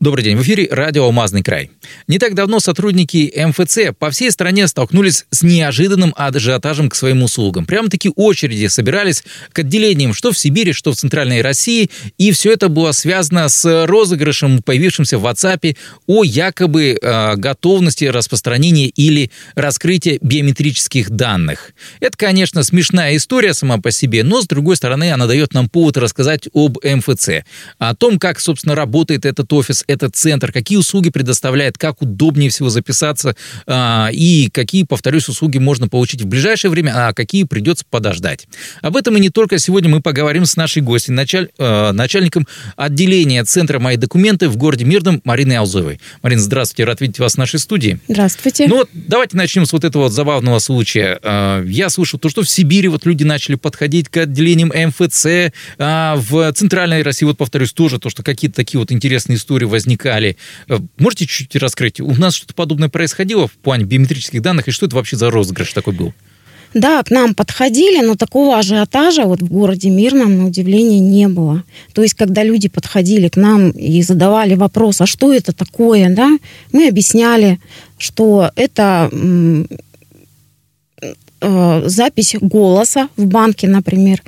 Добрый день, в эфире радио «Алмазный край». Не так давно сотрудники МФЦ по всей стране столкнулись с неожиданным ажиотажем к своим услугам. Прямо-таки очереди собирались к отделениям что в Сибири, что в Центральной России, и все это было связано с розыгрышем, появившимся в WhatsApp, о якобы э, готовности распространения или раскрытия биометрических данных. Это, конечно, смешная история сама по себе, но, с другой стороны, она дает нам повод рассказать об МФЦ, о том, как, собственно, работает этот офис, этот центр, какие услуги предоставляет, как удобнее всего записаться а, и какие, повторюсь, услуги можно получить в ближайшее время, а какие придется подождать. Об этом и не только сегодня мы поговорим с нашей гостью, началь, э, начальником отделения Центра «Мои документы» в городе Мирном Мариной Алзовой. Марина, здравствуйте, рад видеть вас в нашей студии. Здравствуйте. Ну вот давайте начнем с вот этого вот забавного случая. А, я слышал то, что в Сибири вот люди начали подходить к отделениям МФЦ, а в Центральной России, вот повторюсь, тоже то, что какие-то такие вот интересные истории возникали. Э, можете чуть-чуть раскрыть? У нас что-то подобное происходило в плане биометрических данных, и что это вообще за розыгрыш такой был? Да, к нам подходили, но такого ажиотажа вот в городе Мирном, на удивление, не было. То есть, когда люди подходили к нам и задавали вопрос, а что это такое, да, мы объясняли, что это э, запись голоса в банке, например,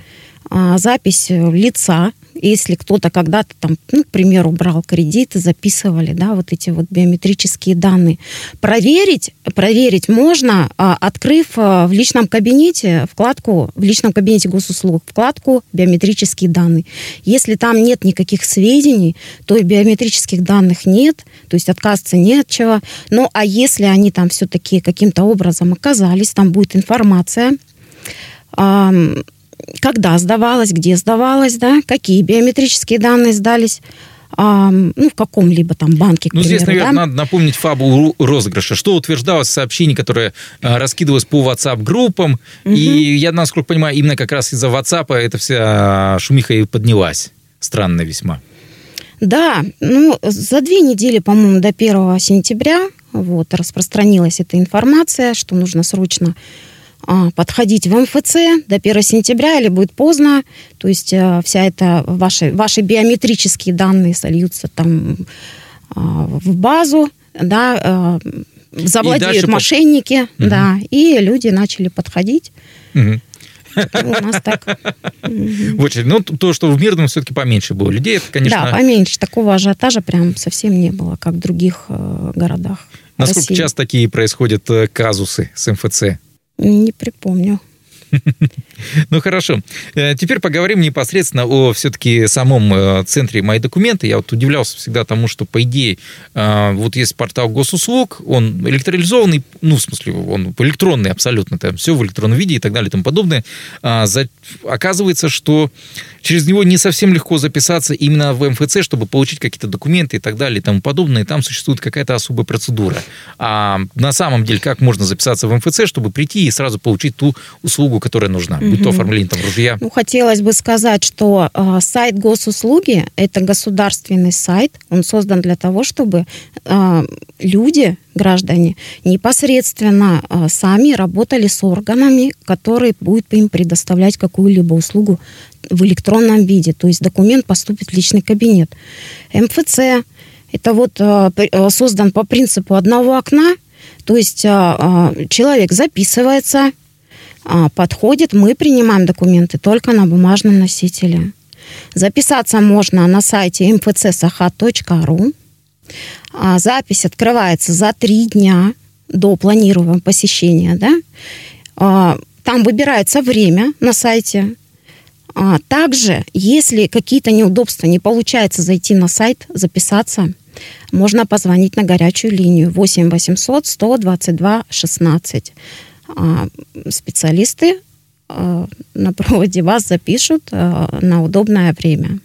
э, запись лица, если кто-то когда-то там, ну, к примеру, брал кредит и записывали, да, вот эти вот биометрические данные. Проверить, проверить можно, а, открыв а, в личном кабинете вкладку, в личном кабинете госуслуг, вкладку биометрические данные. Если там нет никаких сведений, то и биометрических данных нет, то есть отказываться не от чего. Ну, а если они там все-таки каким-то образом оказались, там будет информация, когда сдавалась, где сдавалась, да, какие биометрические данные сдались, а, ну, в каком-либо там банке, к Ну, примеру, здесь, наверное, да? надо напомнить фабу розыгрыша. Что утверждалось в сообщении, которое а, раскидывалось по WhatsApp-группам, Мгм. и я, насколько понимаю, именно как раз из-за WhatsApp эта вся шумиха и поднялась. Странно весьма. Да, ну, за две недели, по-моему, до 1 сентября вот, распространилась эта информация, что нужно срочно а, подходить в МФЦ до 1 сентября или будет поздно. То есть а, вся эта ваши, ваши биометрические данные сольются там а, в базу, да, а, завладеют дальше мошенники, Мгм. да, и люди начали подходить. Мгм. У нас так. В очередь. Ну, то, что в Мирном все-таки поменьше было людей, это, конечно... Да, поменьше. Такого ажиотажа прям совсем не было, как в других э, городах. Насколько России. часто такие происходят э, казусы с МФЦ? Не припомню. Ну хорошо. Э, Теперь поговорим непосредственно о все-таки самом э, центре «Мои документы». Я вот удивлялся всегда тому, что, по идее, э, вот есть портал госуслуг, он электролизованный, ну, в смысле, он электронный абсолютно, там все в электронном виде и так далее и тому подобное. А Оказывается, что через него не совсем легко записаться именно в МФЦ, чтобы получить какие-то документы и так далее и тому подобное. Там существует какая-то особая процедура. А на самом деле, как можно записаться в МФЦ, чтобы прийти и сразу получить ту услугу, которая нужна? Будь то оформление там ружья. Ну, хотелось бы сказать, что э, сайт госуслуги – это государственный сайт. Он создан для того, чтобы э, люди, граждане, непосредственно э, сами работали с органами, которые будут им предоставлять какую-либо услугу в электронном виде. То есть документ поступит в личный кабинет. МФЦ – это вот э, создан по принципу одного окна. То есть э, человек записывается, подходит, мы принимаем документы только на бумажном носителе. Записаться можно на сайте mfcsахат.ру. А, Запись открывается за три дня до планируемого посещения. Да? А, Там выбирается время на сайте. А, Также, если какие-то неудобства, не получается зайти на сайт, записаться, можно позвонить на горячую линию 8 800 122 16. А, Специалисты а, на проводе вас запишут а, на удобное время.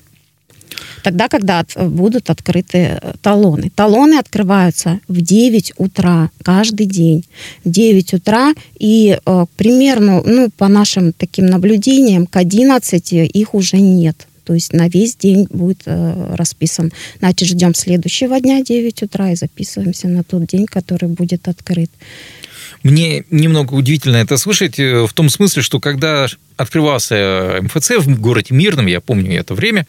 Тогда, когда будут открыты э, талоны. Талоны открываются в 9 утра каждый день. В 9 утра и э, примерно, ну, по нашим таким наблюдениям, к 11 их уже нет. То есть на весь день будет э, расписан. Значит, ждем следующего дня 9 утра и записываемся на тот день, который будет открыт. Мне немного удивительно это слышать э, в том смысле, что когда открывался МФЦ в городе Мирном, я помню это время,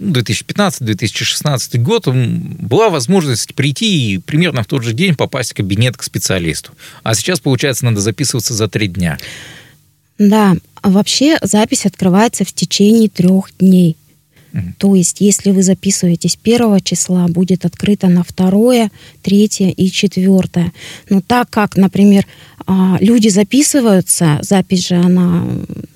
2015-2016 год была возможность прийти и примерно в тот же день попасть в кабинет к специалисту. А сейчас, получается, надо записываться за три дня. Да, вообще запись открывается в течение трех дней. То есть, если вы записываетесь первого числа, будет открыто на второе, третье и четвертое. Но так как, например, а, люди записываются, запись же она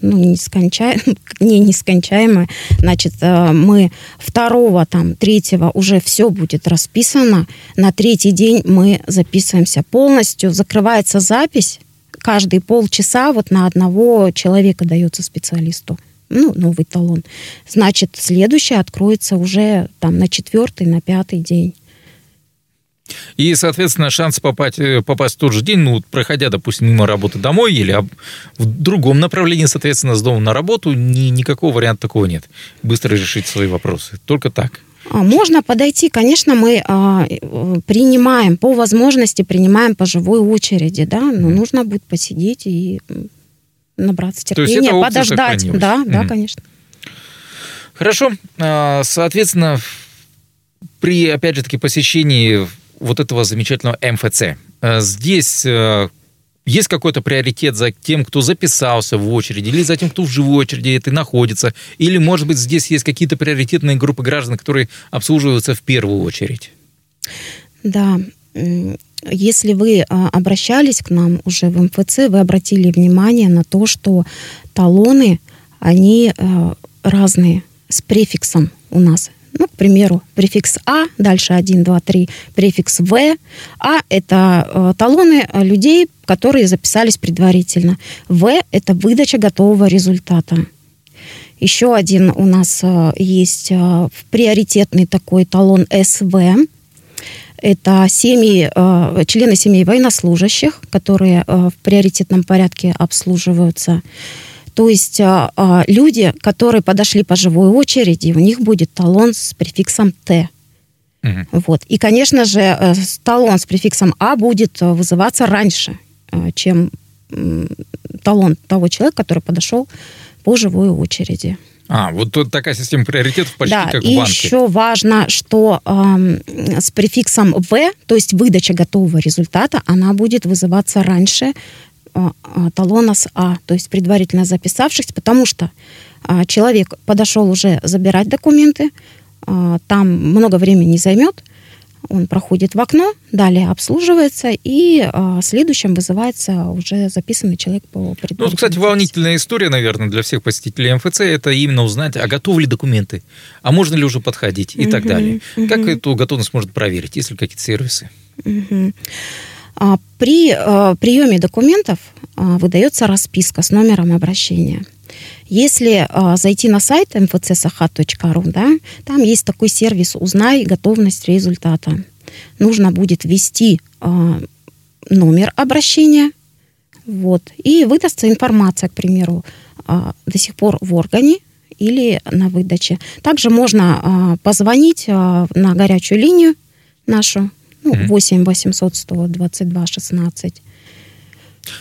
ну, нескончаемая, не нескончаемая, значит, э, мы второго, там, третьего уже все будет расписано, на третий день мы записываемся полностью, закрывается запись, каждые полчаса вот на одного человека дается специалисту ну, новый талон. Значит, следующий откроется уже там на четвертый, на пятый день. И, соответственно, шанс попасть, э, попасть в тот же день, ну, проходя, допустим, мимо работы домой или в другом направлении, соответственно, с дома на работу, ни, никакого варианта такого нет. Быстро решить свои вопросы. Только так. А, можно подойти, конечно, мы а, э, принимаем, по возможности принимаем по живой очереди, да, но нужно будет посидеть и набраться терпения, подождать. Да, mm. да, конечно. Хорошо. А, соответственно, при, опять же таки, посещении вот этого замечательного МФЦ, э, здесь э, есть какой-то приоритет за тем, кто записался в очереди, или за тем, кто в живой очереди это находится, или, может быть, здесь есть какие-то приоритетные группы граждан, которые обслуживаются в первую очередь? Да, если вы а, обращались к нам уже в МФЦ, вы обратили внимание на то, что талоны, они а, разные, с префиксом у нас. Ну, к примеру, префикс А, дальше 1, 2, 3, префикс В. А – это э, талоны людей, которые записались предварительно. В – это выдача готового результата. Еще один у нас есть э, приоритетный такой талон СВ – это семьи, э, члены семей военнослужащих, которые э, в приоритетном порядке обслуживаются. То есть э, люди, которые подошли по живой очереди, у них будет талон с префиксом Т. Угу. Вот. И, конечно же, талон с префиксом А будет вызываться раньше, чем талон того человека, который подошел по живой очереди. А, вот тут такая система приоритетов почти да, как в банке. и еще важно, что э, с префиксом «в», то есть выдача готового результата, она будет вызываться раньше э, талона с «а», то есть предварительно записавшихся, потому что э, человек подошел уже забирать документы, э, там много времени займет, он проходит в окно, далее обслуживается, и э, следующим вызывается уже записанный человек по Ну, кстати, волнительная история, наверное, для всех посетителей МФЦ, это именно узнать, а готовы ли документы, а можно ли уже подходить и uh так далее. uh Как эту готовность можно проверить, есть ли какие-то сервисы? А, при а, приеме документов а, выдается расписка с номером обращения. Если э, зайти на сайт mfcsahat.ru, да, там есть такой сервис «Узнай готовность результата». Нужно будет ввести э, номер обращения, вот, и выдастся информация, к примеру, э, до сих пор в органе или на выдаче. Также можно э, позвонить э, на горячую линию нашу, ну, 8 800 122 16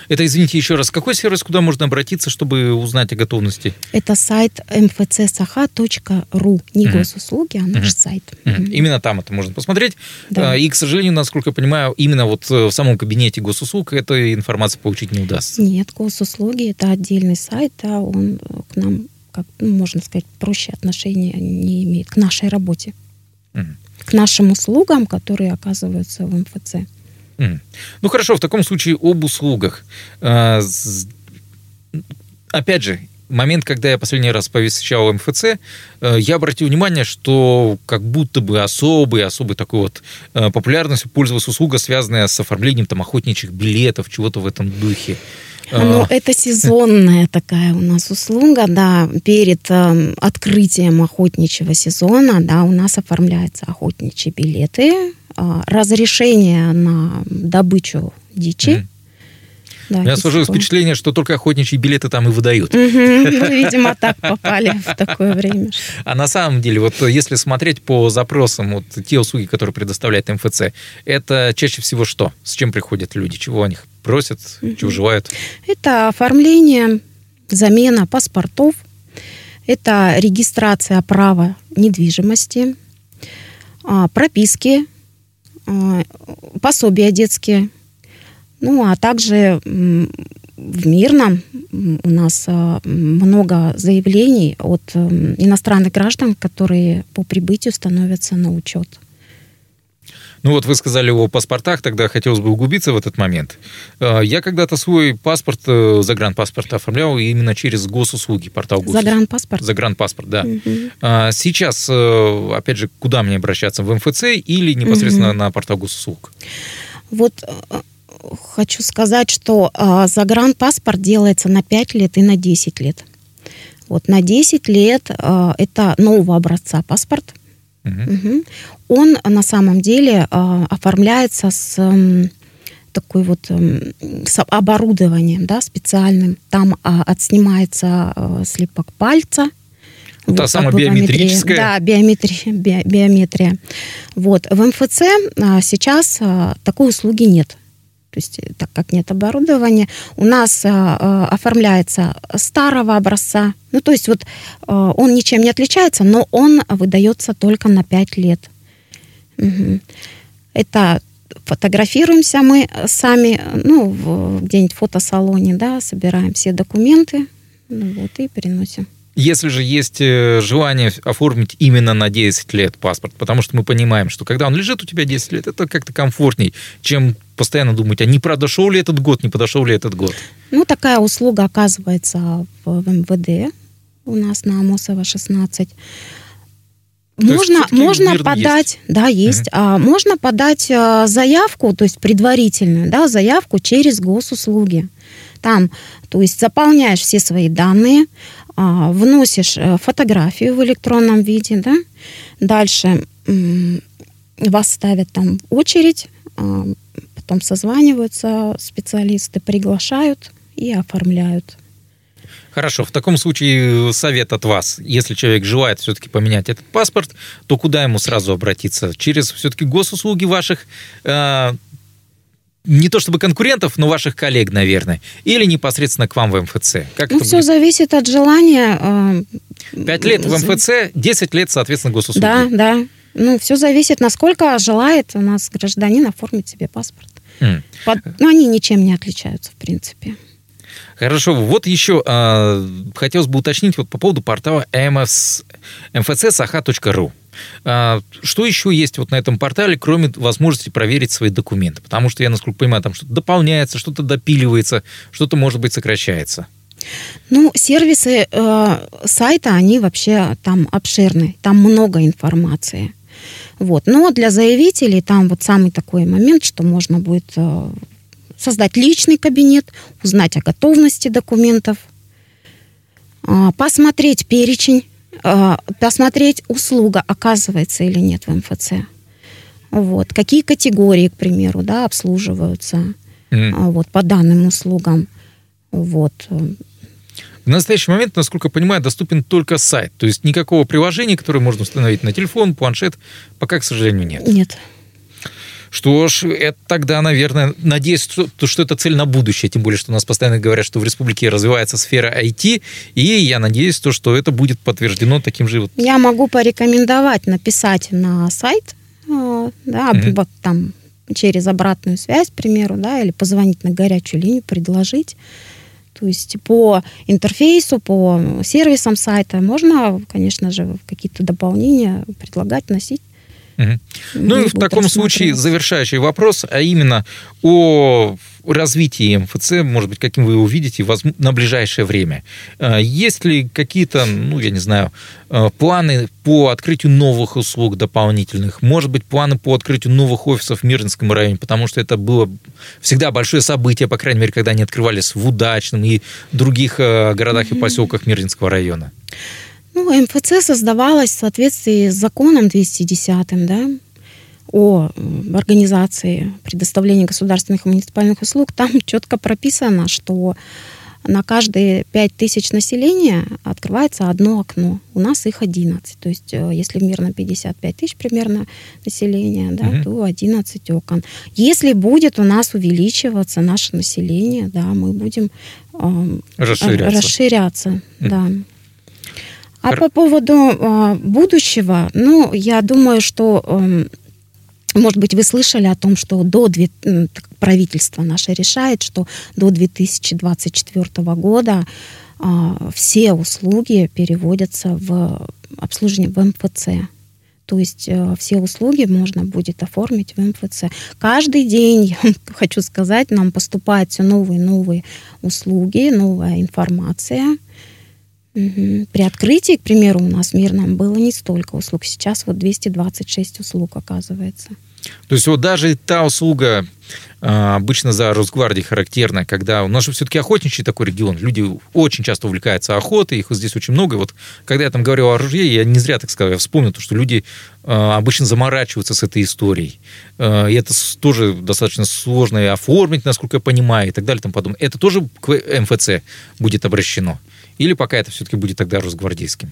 это, извините, еще раз, какой сервис, куда можно обратиться, чтобы узнать о готовности? Это сайт mfcsaha.ru. Не госуслуги, а наш сайт. Именно там это можно посмотреть. Да. А, и, к сожалению, насколько я понимаю, именно вот э, в самом кабинете госуслуг этой информации получить не удастся. Нет, госуслуги – это отдельный сайт, а он к нам, как ну, можно сказать, проще отношения не имеет к нашей работе. Угу. К нашим услугам, которые оказываются в МФЦ. Ну хорошо, в таком случае об услугах. А, опять же, момент, когда я последний раз посещал МФЦ, э, я обратил внимание, что как будто бы особый, особый такой вот э, популярностью пользовалась услуга, связанная с оформлением там охотничьих билетов, чего-то в этом духе. Ну, это сезонная такая у нас услуга, да. Перед э, открытием охотничьего сезона, да, у нас оформляются охотничьи билеты, разрешение на добычу дичи. да. У меня сложилось впечатление, что только охотничьи билеты там и выдают. Мгм. Ну, видимо, так попали в такое время. А на самом деле, вот если смотреть по запросам, вот те услуги, которые предоставляет МФЦ, это чаще всего что? С чем приходят люди? Чего они просят? Чего желают? Это оформление, замена паспортов, это регистрация права недвижимости, а, прописки, а, пособия детские, ну а также в Мирном у нас а, много заявлений от м, иностранных граждан, которые по прибытию становятся на учет. Ну вот вы сказали о паспортах, тогда хотелось бы углубиться в этот момент. Э, Я когда-то свой паспорт, э, загранпаспорт оформлял именно через госуслуги, портал госуслуг. Загранпаспорт. Загранпаспорт, да. А Сейчас, э, опять же, куда мне обращаться? В МФЦ или непосредственно Мгм. на портал госуслуг? Вот хочу сказать, что загранпаспорт делается на 5 лет и на 10 лет. Вот на 10 лет это нового образца паспорт. Мгм. Он на самом деле э, оформляется с м, такой вот м, с оборудованием, да, специальным. Там а, отснимается э, слепок пальца. Та как самая биометрическая? Да, биометрия, би- биометрия. Вот. В МФЦ а, сейчас а, такой услуги нет. То есть, э, так как нет оборудования, у нас а, оформляется старого образца. Ну, то есть, вот а, он ничем не отличается, но он выдается только на 5 лет. Мгм. Это фотографируемся мы сами, ну, в- где-нибудь в фотосалоне, да, собираем все документы, ну, вот, и переносим. Если же есть э, желание оформить именно на 10 лет паспорт, потому что мы понимаем, что когда он лежит у тебя 10 лет, это как-то комфортней, чем постоянно думать, а не подошел ли этот год, не подошел ли этот год. Ну, такая услуга оказывается в, МВД у нас на Амосова 16. есть можно можно подать, да, есть. А, можно подать а, заявку, то есть предварительную, да, заявку через госуслуги. Там, то есть заполняешь все свои данные, а, вносишь э, фотографию в электронном виде, да. Дальше вас ставят там в очередь, а, потом созваниваются специалисты, приглашают и оформляют. Хорошо, в таком случае совет от вас. Если человек желает все-таки поменять этот паспорт, то куда ему сразу обратиться? Через все-таки госуслуги ваших, э, не то чтобы конкурентов, но ваших коллег, наверное, или непосредственно к вам в МФЦ? Как Ну, все будет? зависит от желания. а, Пять лет в МФЦ, 10 лет, соответственно, госуслуги. Да, да. Ну, все зависит, насколько желает у нас гражданин оформить себе паспорт. М. Под- Ну, они ничем не отличаются, в принципе. Хорошо, вот еще э, хотелось бы уточнить вот по поводу портала mfcsaha.ru. А, Что еще есть вот на этом портале, кроме возможности проверить свои документы? Потому что я, насколько понимаю, там что-то дополняется, что-то допиливается, что-то, может быть, сокращается. Ну, сервисы э, сайта, они вообще там обширны, там много информации. Вот. Но для заявителей там вот самый такой момент, что можно будет э, создать личный кабинет, узнать о готовности документов, а, посмотреть перечень, а, посмотреть, услуга оказывается или нет в МФЦ. Вот. Какие категории, к примеру, да, обслуживаются а, вот, по данным услугам. Вот. В настоящий момент, насколько я понимаю, доступен только сайт. То есть никакого приложения, которое можно установить на телефон, планшет, пока, к сожалению, нет. Нет. Что ж, это тогда, наверное, надеюсь, что, то, что это цель на будущее, тем более, что у нас постоянно говорят, что в республике развивается сфера IT, и я надеюсь, то, что это будет подтверждено таким же вот... Я могу порекомендовать написать на сайт, э, да, Мгм. вот там через обратную связь, к примеру, да, или позвонить на горячую линию, предложить. То есть по интерфейсу, по сервисам сайта можно, конечно же, какие-то дополнения предлагать, носить. Ну и в таком случае завершающий вопрос, а именно о развитии МФЦ, может быть, каким вы его видите на ближайшее время. Э, Есть ли какие-то, ну, я не знаю, э, планы по открытию новых услуг дополнительных? Может быть, планы по открытию новых офисов в Мирнинском районе? Потому что это было всегда большое событие, по крайней мере, когда они открывались в Удачном и других э, городах и поселках Мирнинского района. Ну, МФЦ создавалась в соответствии с законом 210, да, о организации предоставления государственных и муниципальных услуг, там четко прописано, что на каждые 5 тысяч населения открывается одно окно. У нас их 11. То есть, э, если в мирно 55 тысяч примерно населения, да, угу. то 11 окон. Если будет у нас увеличиваться наше население, да, мы будем э, расширяться. расширяться угу. да. А по поводу э, будущего, ну, я думаю, что э, может быть, вы слышали о том, что до правительство наше решает, что до 2024 года а, все услуги переводятся в обслуживание в МФЦ. То есть э, все услуги можно будет оформить в МФЦ. Каждый день, хочу сказать, нам поступают все новые и новые услуги, новая информация. Угу. При открытии, к примеру, у нас в Мирном было не столько услуг. Сейчас вот 226 услуг оказывается. То есть вот даже та услуга, а, обычно за Росгвардией характерна, когда у нас же все-таки охотничий такой регион, люди очень часто увлекаются охотой, их вот здесь очень много. И вот когда я там говорил о ружье, я не зря так сказал, я вспомнил, то, что люди а, обычно заморачиваются с этой историей. А, и это тоже достаточно сложно оформить, насколько я понимаю, и так далее и тому подобное. Это тоже к МФЦ будет обращено? Или пока это все-таки будет тогда росгвардейским?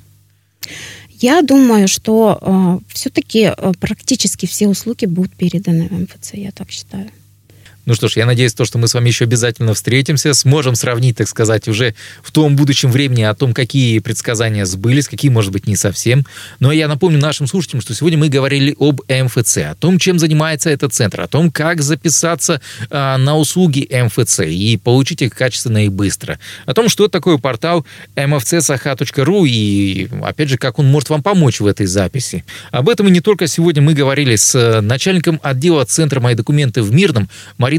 Я думаю, что э, все-таки э, практически все услуги будут переданы в МФЦ, я так считаю. Ну что ж, я надеюсь, то, что мы с вами еще обязательно встретимся, сможем сравнить, так сказать, уже в том будущем времени о том, какие предсказания сбылись, какие, может быть, не совсем. Но я напомню нашим слушателям, что сегодня мы говорили об МФЦ, о том, чем занимается этот центр, о том, как записаться а, на услуги МФЦ и получить их качественно и быстро, о том, что такое портал mfcsaha.ru и, опять же, как он может вам помочь в этой записи. Об этом и не только сегодня мы говорили с начальником отдела Центра «Мои документы в Мирном» Мариной